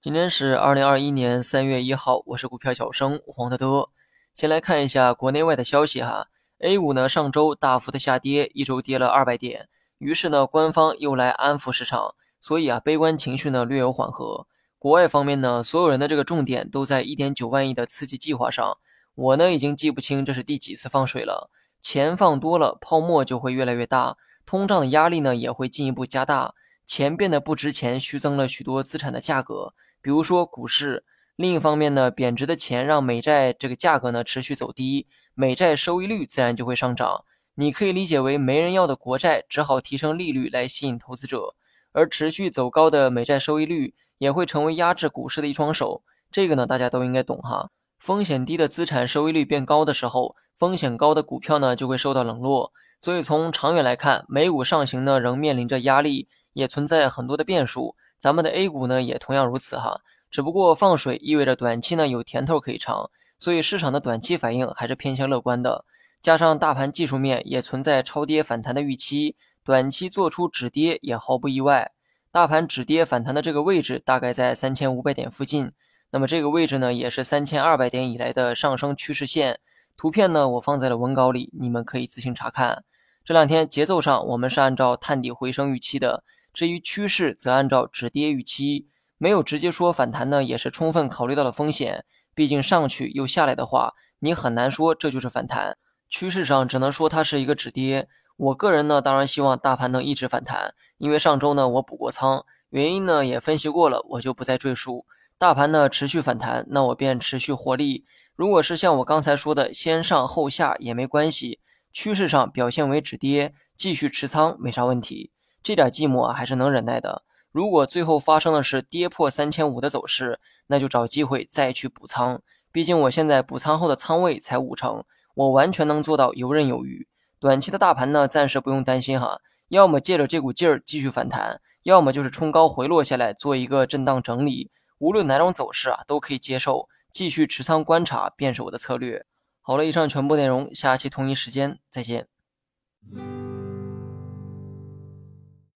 今天是二零二一年三月一号，我是股票小生黄德德。先来看一下国内外的消息哈，A 股呢上周大幅的下跌，一周跌了二百点，于是呢官方又来安抚市场，所以啊悲观情绪呢略有缓和。国外方面呢，所有人的这个重点都在一点九万亿的刺激计划上，我呢已经记不清这是第几次放水了。钱放多了，泡沫就会越来越大，通胀的压力呢也会进一步加大，钱变得不值钱，虚增了许多资产的价格。比如说股市，另一方面呢，贬值的钱让美债这个价格呢持续走低，美债收益率自然就会上涨。你可以理解为没人要的国债只好提升利率来吸引投资者，而持续走高的美债收益率也会成为压制股市的一双手。这个呢大家都应该懂哈。风险低的资产收益率变高的时候，风险高的股票呢就会受到冷落。所以从长远来看，美股上行呢仍面临着压力，也存在很多的变数。咱们的 A 股呢也同样如此哈，只不过放水意味着短期呢有甜头可以尝，所以市场的短期反应还是偏向乐观的。加上大盘技术面也存在超跌反弹的预期，短期做出止跌也毫不意外。大盘止跌反弹的这个位置大概在三千五百点附近，那么这个位置呢也是三千二百点以来的上升趋势线。图片呢我放在了文稿里，你们可以自行查看。这两天节奏上我们是按照探底回升预期的。至于趋势，则按照止跌预期，没有直接说反弹呢，也是充分考虑到了风险。毕竟上去又下来的话，你很难说这就是反弹。趋势上只能说它是一个止跌。我个人呢，当然希望大盘能一直反弹，因为上周呢我补过仓，原因呢也分析过了，我就不再赘述。大盘呢持续反弹，那我便持续获利。如果是像我刚才说的先上后下也没关系，趋势上表现为止跌，继续持仓没啥问题。这点寂寞还是能忍耐的。如果最后发生的是跌破三千五的走势，那就找机会再去补仓。毕竟我现在补仓后的仓位才五成，我完全能做到游刃有余。短期的大盘呢，暂时不用担心哈。要么借着这股劲儿继续反弹，要么就是冲高回落下来做一个震荡整理。无论哪种走势啊，都可以接受。继续持仓观察便是我的策略。好了，以上全部内容，下期同一时间再见。